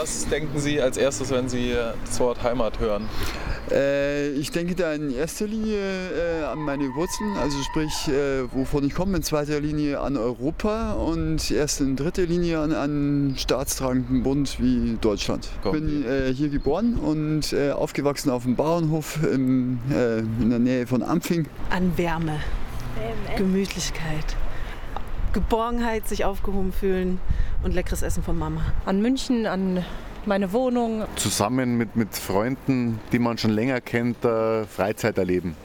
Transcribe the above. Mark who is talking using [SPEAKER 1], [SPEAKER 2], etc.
[SPEAKER 1] was denken Sie als erstes, wenn Sie das Wort Heimat hören?
[SPEAKER 2] Äh, ich denke da in erster Linie äh, an meine Wurzeln, also sprich, äh, wovon ich komme, in zweiter Linie an Europa und erst in dritter Linie an einen staatstragenden Bund wie Deutschland. Ich bin äh, hier geboren und äh, aufgewachsen auf dem Bauernhof im, äh, in der Nähe von Ampfing.
[SPEAKER 3] An Wärme, Gemütlichkeit, Geborgenheit, sich aufgehoben fühlen und leckeres Essen von Mama.
[SPEAKER 4] An München, an meine Wohnung.
[SPEAKER 5] Zusammen mit, mit Freunden, die man schon länger kennt, Freizeit erleben.